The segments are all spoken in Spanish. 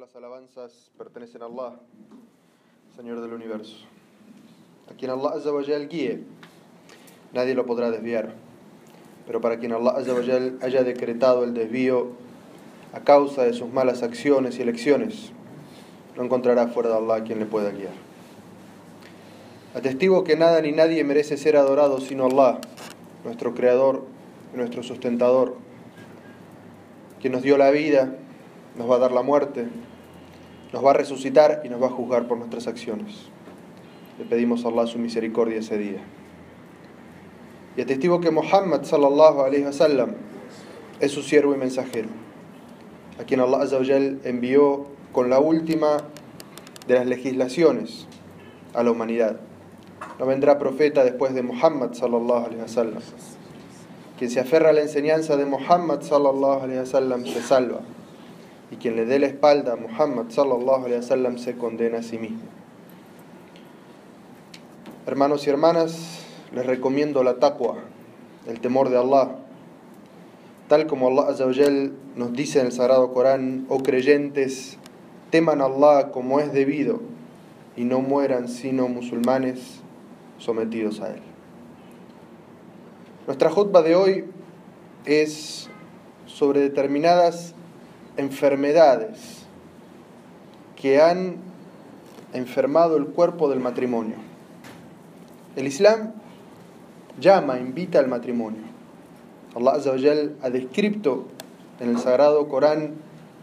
Las alabanzas pertenecen a Allah, Señor del universo. A quien Allah Azza wa Jal guíe, nadie lo podrá desviar. Pero para quien Allah haya decretado el desvío a causa de sus malas acciones y elecciones, no encontrará fuera de Allah quien le pueda guiar. Atestigo que nada ni nadie merece ser adorado sino Allah, nuestro Creador y nuestro sustentador, quien nos dio la vida, nos va a dar la muerte, nos va a resucitar y nos va a juzgar por nuestras acciones. Le pedimos a Allah su misericordia ese día. Y atestigo que Muhammad sallallahu alaihi wasallam es su siervo y mensajero, a quien Allah azza wa jal envió con la última de las legislaciones a la humanidad. No vendrá profeta después de Muhammad sallallahu alaihi wasallam. Quien se aferra a la enseñanza de Muhammad sallallahu alaihi wasallam se salva y quien le dé la espalda a Muhammad sallallahu alaihi wasallam se condena a sí mismo. Hermanos y hermanas, les recomiendo la taqwa, el temor de Allah. Tal como Allah Azza wa Jal nos dice en el Sagrado Corán, oh creyentes, teman a Allah como es debido y no mueran sino musulmanes sometidos a Él. Nuestra jutba de hoy es sobre determinadas enfermedades que han enfermado el cuerpo del matrimonio. El Islam llama, invita al matrimonio. Allah Azza wa Jal ha descrito en el Sagrado Corán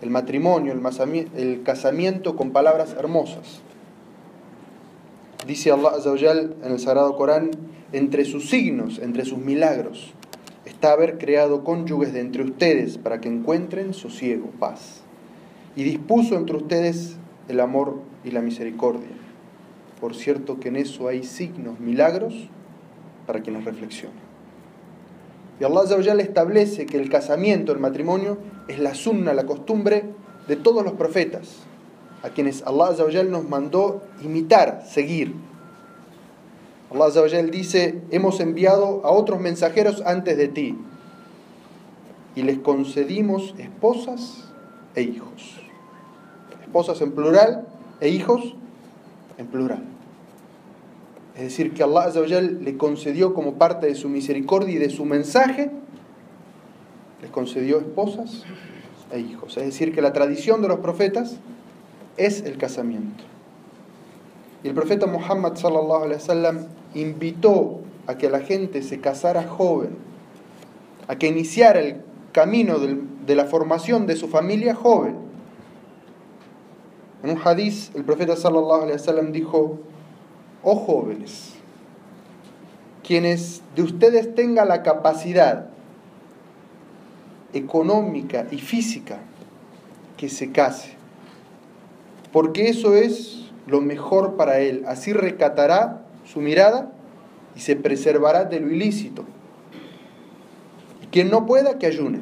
el matrimonio, el casamiento con palabras hermosas. Dice Allah Azza wa Jal en el Sagrado Corán, entre sus signos, entre sus milagros, está haber creado cónyuges de entre ustedes para que encuentren sosiego, paz. Y dispuso entre ustedes el amor y la misericordia. Por cierto que en eso hay signos, milagros para quienes reflexionan. Y Allah Azza establece que el casamiento, el matrimonio, es la sunna, la costumbre de todos los profetas, a quienes Allah nos mandó imitar, seguir. Allah Azza dice, hemos enviado a otros mensajeros antes de ti y les concedimos esposas e hijos. Esposas en plural e hijos en plural. Es decir, que Allah Azza le concedió como parte de su misericordia y de su mensaje, les concedió esposas e hijos. Es decir, que la tradición de los profetas es el casamiento. Y el profeta Muhammad sallallahu alaihi wasallam invitó a que la gente se casara joven, a que iniciara el camino de la formación de su familia joven. En un hadiz, el profeta sallallahu alaihi wasallam dijo: "Oh jóvenes, quienes de ustedes tengan la capacidad económica y física que se case, porque eso es lo mejor para él, así recatará su mirada y se preservará de lo ilícito. Y quien no pueda, que ayune,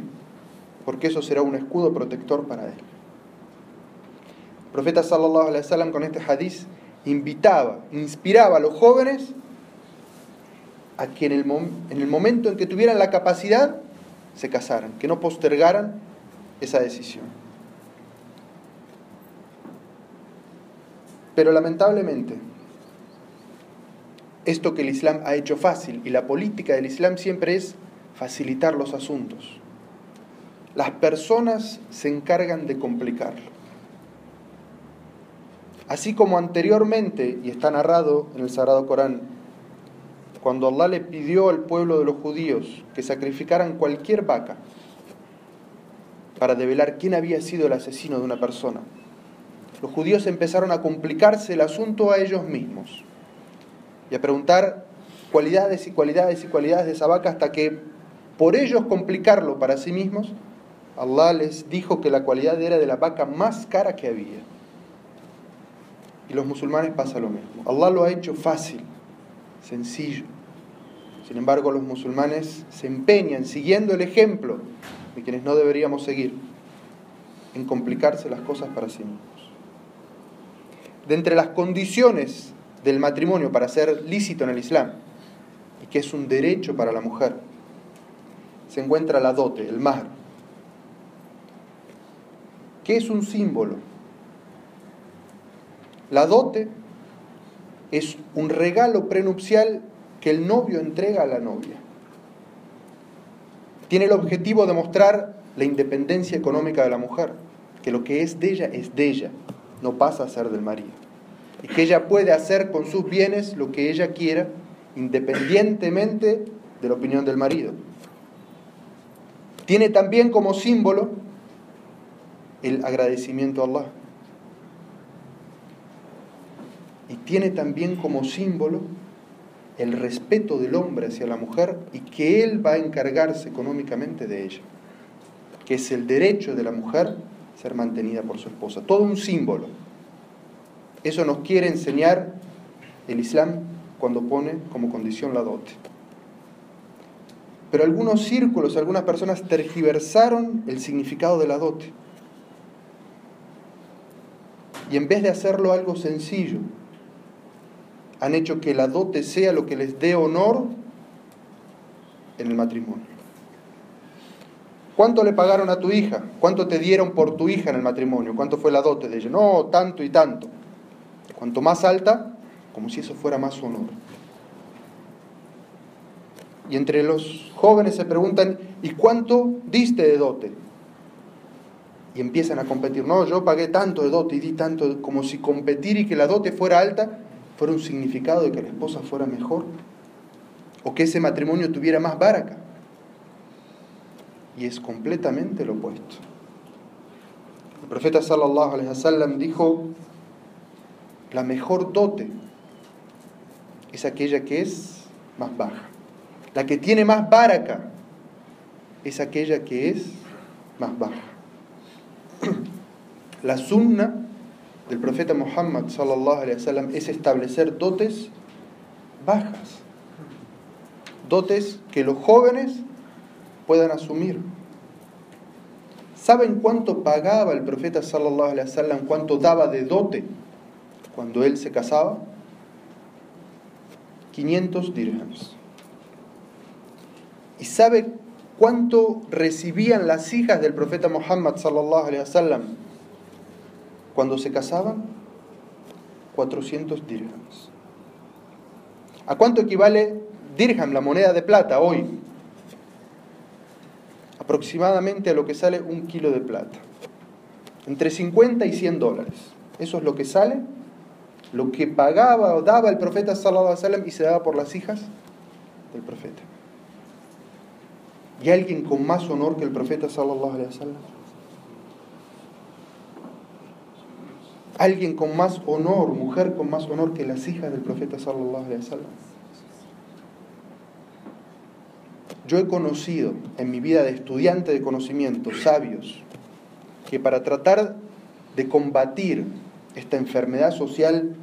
porque eso será un escudo protector para él. El profeta sallallahu alaihi wasallam con este hadiz invitaba, inspiraba a los jóvenes a que en el, en el momento en que tuvieran la capacidad se casaran, que no postergaran esa decisión. Pero lamentablemente, esto que el Islam ha hecho fácil y la política del Islam siempre es facilitar los asuntos. Las personas se encargan de complicarlo. Así como anteriormente, y está narrado en el Sagrado Corán, cuando Allah le pidió al pueblo de los judíos que sacrificaran cualquier vaca para develar quién había sido el asesino de una persona, los judíos empezaron a complicarse el asunto a ellos mismos y a preguntar cualidades y cualidades y cualidades de esa vaca hasta que por ellos complicarlo para sí mismos, Allah les dijo que la cualidad era de la vaca más cara que había. Y los musulmanes pasa lo mismo. Allah lo ha hecho fácil, sencillo. Sin embargo, los musulmanes se empeñan, siguiendo el ejemplo de quienes no deberíamos seguir, en complicarse las cosas para sí mismos. De entre las condiciones del matrimonio para ser lícito en el Islam y que es un derecho para la mujer, se encuentra la dote, el mar, que es un símbolo La dote es un regalo prenupcial que el novio entrega a la novia. Tiene el objetivo de mostrar la independencia económica de la mujer, que lo que es de ella es de ella, no pasa a ser del marido. Y que ella puede hacer con sus bienes lo que ella quiera, independientemente de la opinión del marido. Tiene también como símbolo el agradecimiento a Allah. Y tiene también como símbolo el respeto del hombre hacia la mujer y que él va a encargarse económicamente de ella, que es el derecho de la mujer ser mantenida por su esposa. Todo un símbolo. Eso nos quiere enseñar el Islam cuando pone como condición la dote. Pero algunos círculos, algunas personas tergiversaron el significado de la dote. Y en vez de hacerlo algo sencillo, han hecho que la dote sea lo que les dé honor en el matrimonio. ¿Cuánto le pagaron a tu hija? ¿Cuánto te dieron por tu hija en el matrimonio? ¿Cuánto fue la dote de ella? No, tanto y tanto. Cuanto más alta, como si eso fuera más honor. Y entre los jóvenes se preguntan, ¿y cuánto diste de dote? Y empiezan a competir. No, yo pagué tanto de dote y di tanto, como si competir y que la dote fuera alta fuera un significado de que la esposa fuera mejor. O que ese matrimonio tuviera más baraca. Y es completamente lo opuesto. El profeta sallallahu alaihi wasallam dijo, la mejor dote es aquella que es más baja. La que tiene más baraca es aquella que es más baja. La sunna del profeta Muhammad sallallahu alaihi wasallam es establecer dotes bajas. Dotes que los jóvenes puedan asumir. ¿Saben cuánto pagaba el profeta sallallahu alaihi wasallam, cuánto daba de dote cuando él se casaba? 500 dirhams. ¿Y sabe cuánto recibían las hijas del profeta Muhammad sallallahu alaihi wasallam cuando se casaban? 400 dirhams. ¿A cuánto equivale dirham, la moneda de plata, hoy? Aproximadamente a lo que sale un kilo de plata. Entre 50 y 100 dólares. Eso es lo que sale, lo que pagaba o daba el profeta sallallahu alaihi wasallam y se daba por las hijas del profeta. ¿Y alguien con más honor que el profeta sallallahu alaihi wasallam? ¿Alguien con más honor, mujer con más honor que las hijas del profeta sallallahu alaihi wasallam? Yo he conocido en mi vida de estudiante de conocimiento sabios que para tratar de combatir esta enfermedad social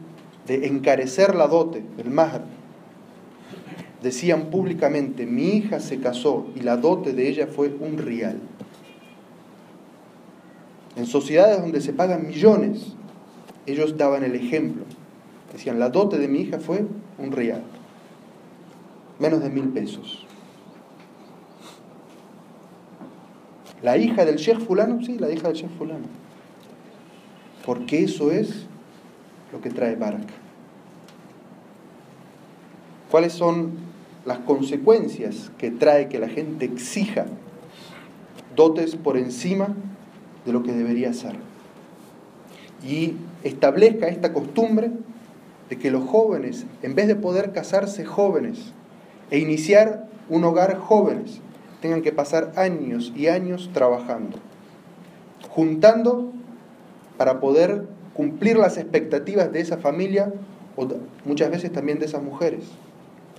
de encarecer la dote, el mahr, decían públicamente, mi hija se casó y la dote de ella fue un real. En sociedades donde se pagan millones, ellos daban el ejemplo. Decían, la dote de mi hija fue un real. Menos de mil pesos. La hija del Sheikh fulano, sí, la hija del Sheikh fulano. Porque eso es lo que trae Barak. ¿Cuáles son las consecuencias que trae que la gente exija dotes por encima de lo que debería ser? Y establezca esta costumbre de que los jóvenes, en vez de poder casarse jóvenes e iniciar un hogar jóvenes, tengan que pasar años y años trabajando, juntando para poder cumplir las expectativas de esa familia o muchas veces también de esas mujeres,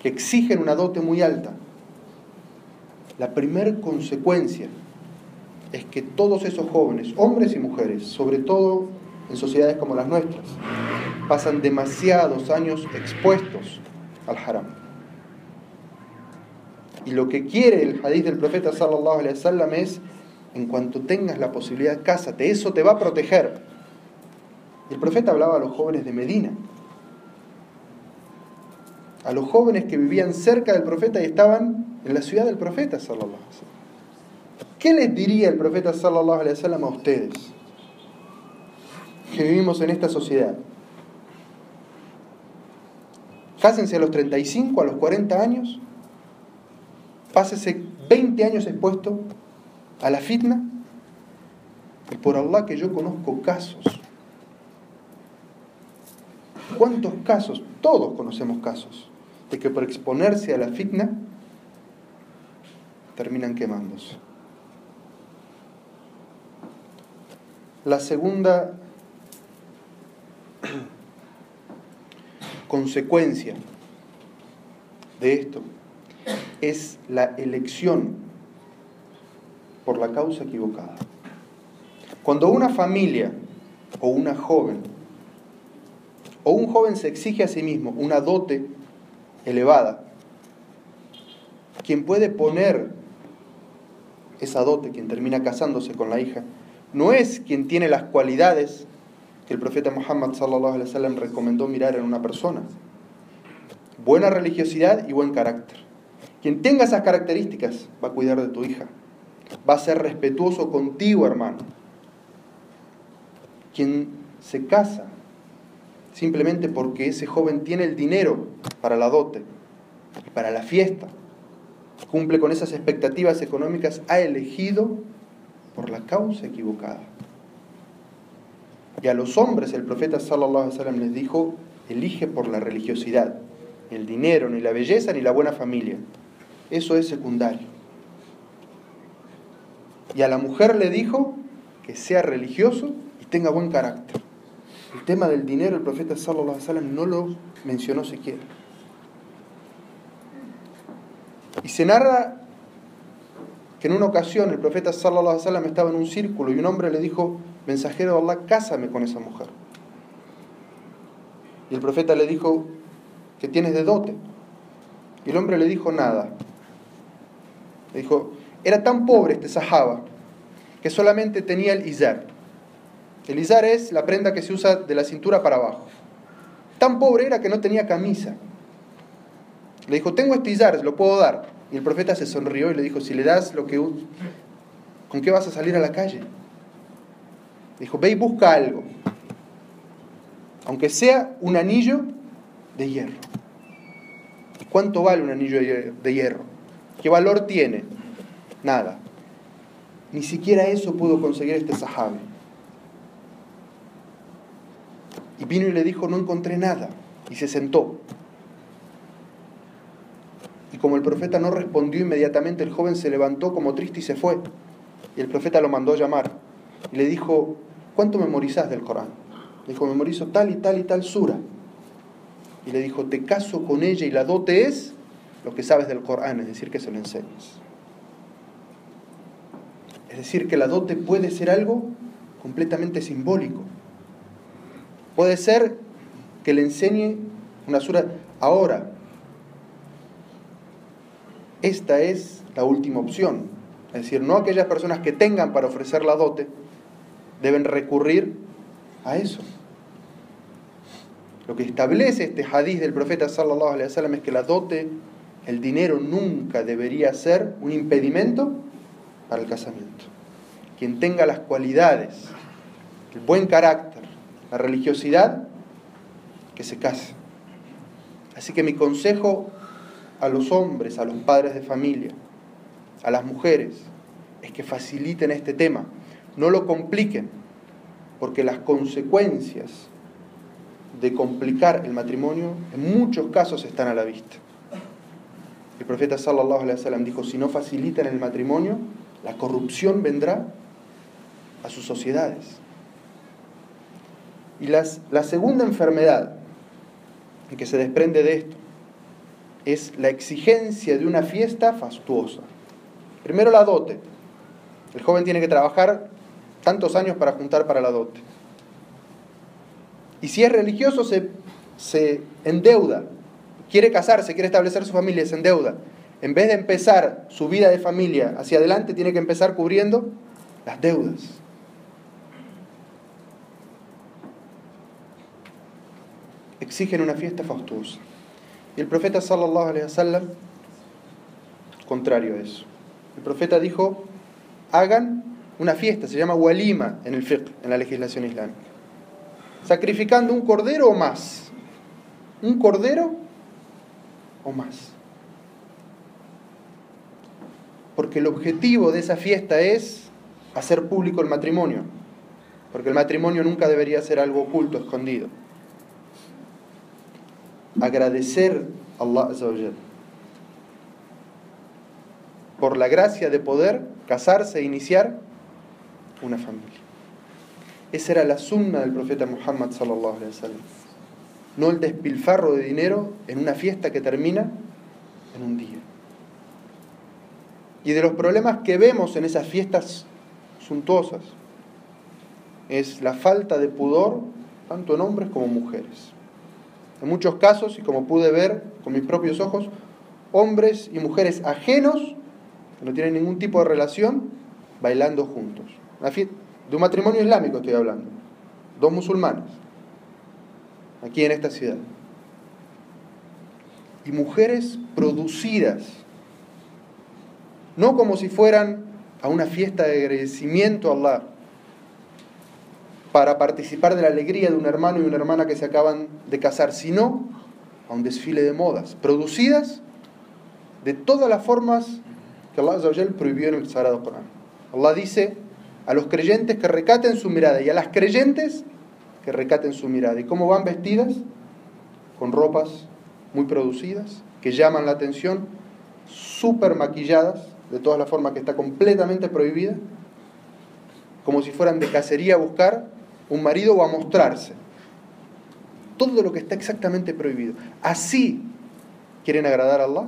que exigen una dote muy alta. La primera consecuencia es que todos esos jóvenes, hombres y mujeres, sobre todo en sociedades como las nuestras, pasan demasiados años expuestos al haram. Y lo que quiere el hadith del profeta sallallahu wasallam es en cuanto tengas la posibilidad, cásate, eso te va a proteger. El profeta hablaba a los jóvenes de Medina, a los jóvenes que vivían cerca del profeta y estaban en la ciudad del profeta. ¿Qué les diría el profeta a ustedes? que vivimos en esta sociedad. Cásense a los 35, a los 40 años, pásese 20 años expuesto a la fitna, y por Allah que yo conozco casos. ¿Cuántos casos? Todos conocemos casos de que por exponerse a la fitna terminan quemándose. La segunda consecuencia de esto es la elección por la causa equivocada. Cuando una familia o una joven o un joven se exige a sí mismo una dote elevada, quien puede poner esa dote, quien termina casándose con la hija, no es quien tiene las cualidades que el profeta Muhammad sallallahu alaihi wasallam recomendó mirar en una persona. Buena religiosidad y buen carácter. Quien tenga esas características va a cuidar de tu hija. Va a ser respetuoso contigo, hermano. Quien se casa simplemente porque ese joven tiene el dinero para la dote y para la fiesta, cumple con esas expectativas económicas, ha elegido por la causa equivocada. Y a los hombres el profeta sallallahu alaihi wasallam les dijo, elige por la religiosidad, el dinero, ni la belleza, ni la buena familia. Eso es secundario. Y a la mujer le dijo que sea religioso y tenga buen carácter. El tema del dinero el profeta sallallahu no lo mencionó siquiera. Y se narra que en una ocasión el profeta sallallahu estaba en un círculo y un hombre le dijo, mensajero de Allah, cásame con esa mujer. Y el profeta le dijo, ¿qué tienes de dote? Y el hombre le dijo, nada. Le dijo, era tan pobre este sahaba que solamente tenía el izar. El izar es la prenda que se usa de la cintura para abajo. Tan pobre era que no tenía camisa. Le dijo, tengo este izar, lo puedo dar. Y el profeta se sonrió y le dijo, si le das lo que... ¿Con qué vas a salir a la calle? Dijo, ve y busca algo. Aunque sea un anillo de hierro. ¿Cuánto vale un anillo de hierro? ¿Qué valor tiene? Nada. Ni siquiera eso pudo conseguir este sahabe. Y vino y le dijo, no encontré nada. Y se sentó. Y como el profeta no respondió inmediatamente, el joven se levantó como triste y se fue. Y el profeta lo mandó a llamar. Y le dijo, ¿cuánto memorizás del Corán? Le dijo, memorizo tal y tal y tal sura. Y le dijo, te caso con ella y la dote es lo que sabes del Corán, es decir, que se lo enseñes. Es decir, que la dote puede ser algo completamente simbólico. Puede ser que le enseñe una sura ahora, esta es la última opción. Es decir, no aquellas personas que tengan para ofrecer la dote deben recurrir a eso. Lo que establece este hadiz del profeta sallallahu alaihi wasallam es que la dote, el dinero nunca debería ser un impedimento para el casamiento. Quien tenga las cualidades, el buen carácter, la religiosidad, que se case. Así que mi consejo a los hombres, a los padres de familia, a las mujeres, es que faciliten este tema, no lo compliquen, porque las consecuencias de complicar el matrimonio en muchos casos están a la vista. El profeta sallallahu alaihi wasallam dijo, si no facilitan el matrimonio, la corrupción vendrá a sus sociedades. Y las, la segunda enfermedad que se desprende de esto es la exigencia de una fiesta fastuosa. Primero la dote. El joven tiene que trabajar tantos años para juntar para la dote. Y si es religioso, se, se endeuda. Quiere casarse, quiere establecer su familia, se endeuda. En vez de empezar su vida de familia hacia adelante, tiene que empezar cubriendo las deudas. Exigen una fiesta fastuosa. Y el profeta sallallahu alaihi wasallam contrario a eso. El profeta dijo, hagan una fiesta, se llama walima en el fiqh, en la legislación islámica. Sacrificando un cordero o más. Un cordero o más. Porque el objetivo de esa fiesta es hacer público el matrimonio. Porque el matrimonio nunca debería ser algo oculto, escondido. Agradecer a Allah por la gracia de poder casarse e iniciar una familia. Esa era la sunna del profeta Muhammad sallallahu alaihi wasallam. No el despilfarro de dinero en una fiesta que termina en un día. Y de los problemas que vemos en esas fiestas suntuosas es la falta de pudor tanto en hombres como mujeres. En muchos casos, y como pude ver con mis propios ojos, hombres y mujeres ajenos, que no tienen ningún tipo de relación, bailando juntos. de un matrimonio islámico estoy hablando, dos musulmanes, aquí en esta ciudad. Y mujeres producidas, no como si fueran a una fiesta de agradecimiento a Allah, para participar de la alegría de un hermano y una hermana que se acaban de casar, sino a un desfile de modas, producidas de todas las formas que Allah prohibió en el Sagrado Corán. Allah dice a los creyentes que recaten su mirada y a las creyentes que recaten su mirada. ¿Y cómo van vestidas? Con ropas muy producidas, que llaman la atención, súper maquilladas, de todas las formas que está completamente prohibida, como si fueran de cacería a buscar un marido o a mostrarse. Todo lo que está exactamente prohibido. Así quieren agradar a Allah.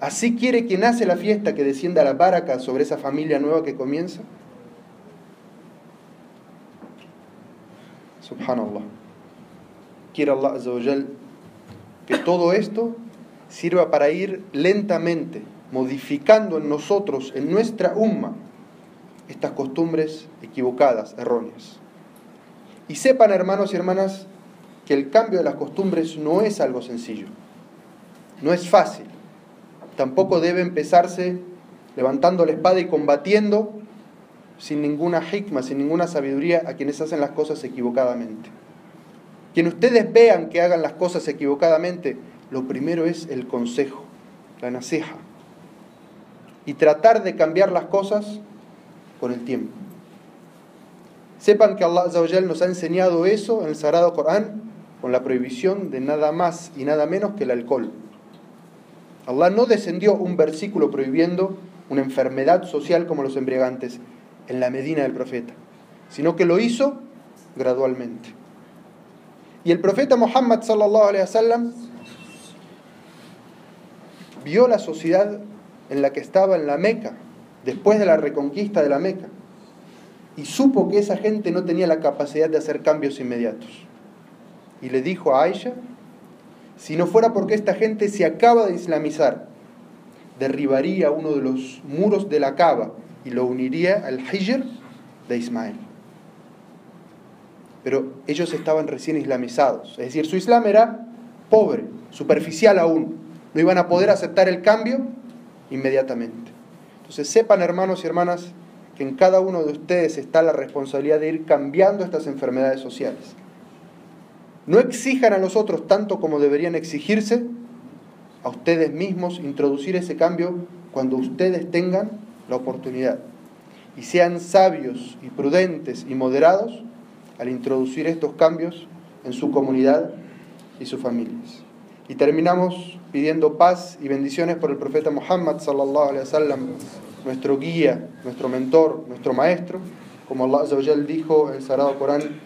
Así quiere quien hace la fiesta que descienda la baraka sobre esa familia nueva que comienza. Subhanallah. Quiere Allah que todo esto sirva para ir lentamente modificando en nosotros, en nuestra umma, estas costumbres equivocadas, erróneas. Y sepan, hermanos y hermanas, que el cambio de las costumbres no es algo sencillo, no es fácil. Tampoco debe empezarse levantando la espada y combatiendo sin ninguna hikma, sin ninguna sabiduría a quienes hacen las cosas equivocadamente. Quien ustedes vean que hagan las cosas equivocadamente, lo primero es el consejo, la naseja. Y tratar de cambiar las cosas con el tiempo. Sepan que Allah nos ha enseñado eso en el Sagrado Corán con la prohibición de nada más y nada menos que el alcohol. Allah no descendió un versículo prohibiendo una enfermedad social como los embriagantes en la Medina del profeta, sino que lo hizo gradualmente. Y el profeta Muhammad sallallahu wasallam vio la sociedad en la que estaba en la Meca después de la reconquista de la Meca, y supo que esa gente no tenía la capacidad de hacer cambios inmediatos. Y le dijo a Aisha, si no fuera porque esta gente se acaba de islamizar, derribaría uno de los muros de la Cava y lo uniría al Hijr de Ismael. Pero ellos estaban recién islamizados, es decir, su Islam era pobre, superficial aún. No iban a poder aceptar el cambio inmediatamente. Entonces sepan hermanos y hermanas que en cada uno de ustedes está la responsabilidad de ir cambiando estas enfermedades sociales. No exijan a los otros tanto como deberían exigirse a ustedes mismos introducir ese cambio cuando ustedes tengan la oportunidad. Y sean sabios y prudentes y moderados al introducir estos cambios en su comunidad y sus familias. Y terminamos pidiendo paz y bendiciones por el profeta Muhammad sallallahu alaihi wasallam, nuestro guía, nuestro mentor, nuestro maestro, como Allah dijo en el Sagrado Corán,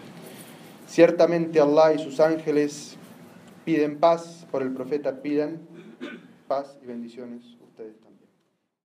ciertamente Allah y sus ángeles piden paz por el profeta, pidan paz y bendiciones